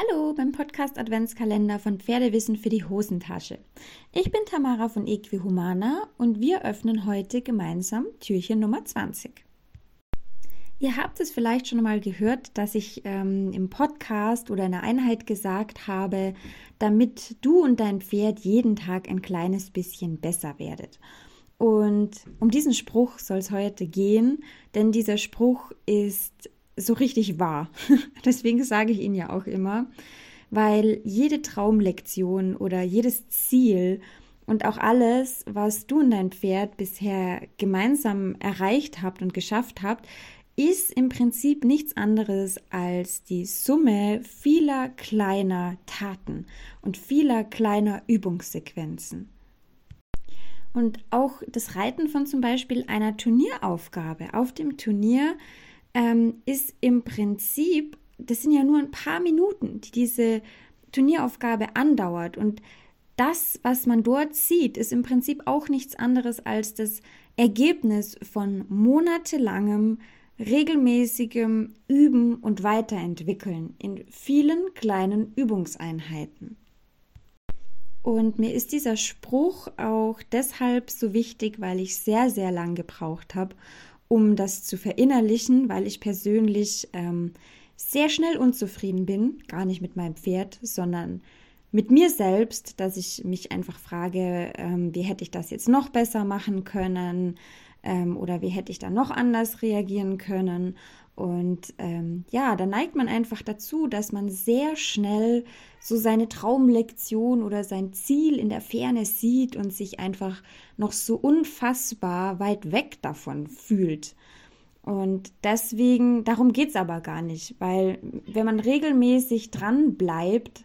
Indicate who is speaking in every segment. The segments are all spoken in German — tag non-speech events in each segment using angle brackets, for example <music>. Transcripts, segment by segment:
Speaker 1: Hallo beim Podcast Adventskalender von Pferdewissen für die Hosentasche. Ich bin Tamara von Equihumana und wir öffnen heute gemeinsam Türchen Nummer 20. Ihr habt es vielleicht schon mal gehört, dass ich ähm, im Podcast oder in der Einheit gesagt habe, damit du und dein Pferd jeden Tag ein kleines bisschen besser werdet. Und um diesen Spruch soll es heute gehen, denn dieser Spruch ist so richtig wahr. <laughs> Deswegen sage ich ihn ja auch immer, weil jede Traumlektion oder jedes Ziel und auch alles, was du und dein Pferd bisher gemeinsam erreicht habt und geschafft habt, ist im Prinzip nichts anderes als die Summe vieler kleiner Taten und vieler kleiner Übungssequenzen. Und auch das Reiten von zum Beispiel einer Turnieraufgabe. Auf dem Turnier ähm, ist im Prinzip, das sind ja nur ein paar Minuten, die diese Turnieraufgabe andauert. Und das, was man dort sieht, ist im Prinzip auch nichts anderes als das Ergebnis von monatelangem, regelmäßigem Üben und Weiterentwickeln in vielen kleinen Übungseinheiten. Und mir ist dieser Spruch auch deshalb so wichtig, weil ich sehr, sehr lang gebraucht habe, um das zu verinnerlichen, weil ich persönlich ähm, sehr schnell unzufrieden bin, gar nicht mit meinem Pferd, sondern mit mir selbst, dass ich mich einfach frage, ähm, wie hätte ich das jetzt noch besser machen können ähm, oder wie hätte ich da noch anders reagieren können. Und ähm, ja, da neigt man einfach dazu, dass man sehr schnell so seine Traumlektion oder sein Ziel in der Ferne sieht und sich einfach noch so unfassbar weit weg davon fühlt. Und deswegen, darum geht es aber gar nicht, weil wenn man regelmäßig dran bleibt,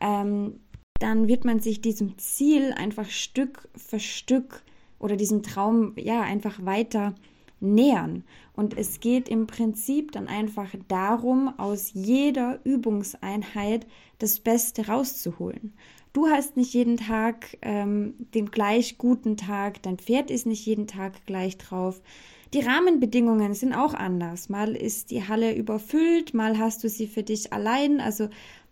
Speaker 1: ähm, dann wird man sich diesem Ziel einfach Stück für Stück oder diesem Traum ja einfach weiter nähern. Und es geht im Prinzip dann einfach darum, aus jeder Übungseinheit das Beste rauszuholen. Du hast nicht jeden Tag ähm, den gleich guten Tag, dein Pferd ist nicht jeden Tag gleich drauf. Die Rahmenbedingungen sind auch anders. Mal ist die Halle überfüllt, mal hast du sie für dich allein. Also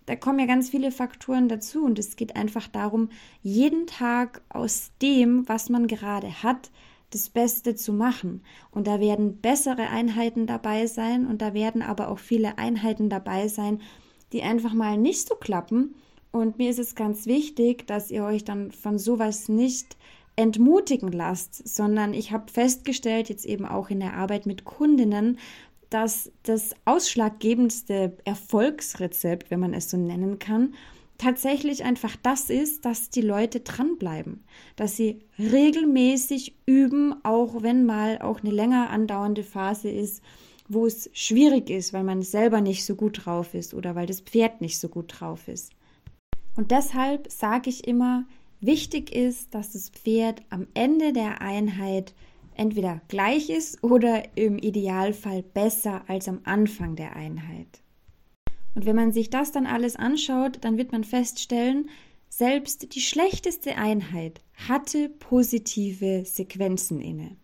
Speaker 1: da kommen ja ganz viele Faktoren dazu und es geht einfach darum, jeden Tag aus dem, was man gerade hat, das Beste zu machen. Und da werden bessere Einheiten dabei sein und da werden aber auch viele Einheiten dabei sein, die einfach mal nicht so klappen. Und mir ist es ganz wichtig, dass ihr euch dann von sowas nicht entmutigen lasst, sondern ich habe festgestellt, jetzt eben auch in der Arbeit mit Kundinnen, dass das ausschlaggebendste Erfolgsrezept, wenn man es so nennen kann, tatsächlich einfach das ist, dass die Leute dranbleiben, dass sie regelmäßig üben, auch wenn mal auch eine länger andauernde Phase ist, wo es schwierig ist, weil man selber nicht so gut drauf ist oder weil das Pferd nicht so gut drauf ist. Und deshalb sage ich immer, wichtig ist, dass das Pferd am Ende der Einheit entweder gleich ist oder im Idealfall besser als am Anfang der Einheit. Und wenn man sich das dann alles anschaut, dann wird man feststellen, selbst die schlechteste Einheit hatte positive Sequenzen inne.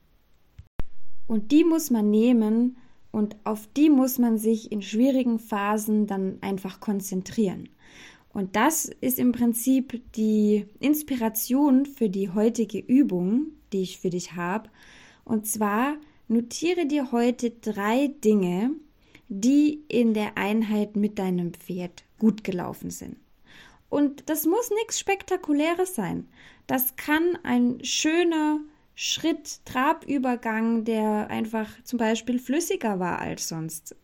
Speaker 1: Und die muss man nehmen und auf die muss man sich in schwierigen Phasen dann einfach konzentrieren. Und das ist im Prinzip die Inspiration für die heutige Übung, die ich für dich habe. Und zwar notiere dir heute drei Dinge, die in der Einheit mit deinem Pferd gut gelaufen sind. Und das muss nichts Spektakuläres sein. Das kann ein schöner Schritt, Trabübergang, der einfach zum Beispiel flüssiger war als sonst.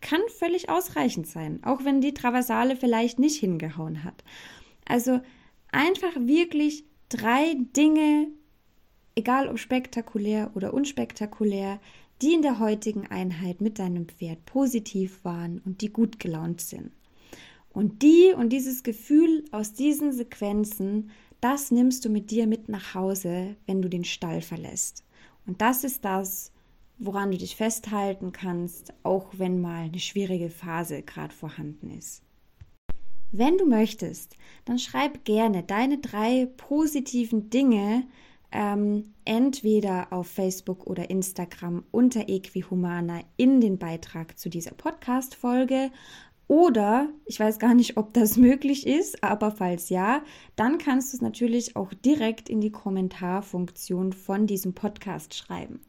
Speaker 1: Kann völlig ausreichend sein, auch wenn die Traversale vielleicht nicht hingehauen hat. Also einfach wirklich drei Dinge, egal ob spektakulär oder unspektakulär, die in der heutigen Einheit mit deinem Pferd positiv waren und die gut gelaunt sind. Und die und dieses Gefühl aus diesen Sequenzen, das nimmst du mit dir mit nach Hause, wenn du den Stall verlässt. Und das ist das, woran du dich festhalten kannst, auch wenn mal eine schwierige Phase gerade vorhanden ist. Wenn du möchtest, dann schreib gerne deine drei positiven Dinge, ähm, entweder auf Facebook oder Instagram unter Equihumana in den Beitrag zu dieser Podcast-Folge Oder ich weiß gar nicht, ob das möglich ist, aber falls ja, dann kannst du es natürlich auch direkt in die Kommentarfunktion von diesem Podcast schreiben.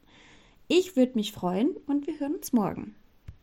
Speaker 1: Ich würde mich freuen und wir hören uns morgen.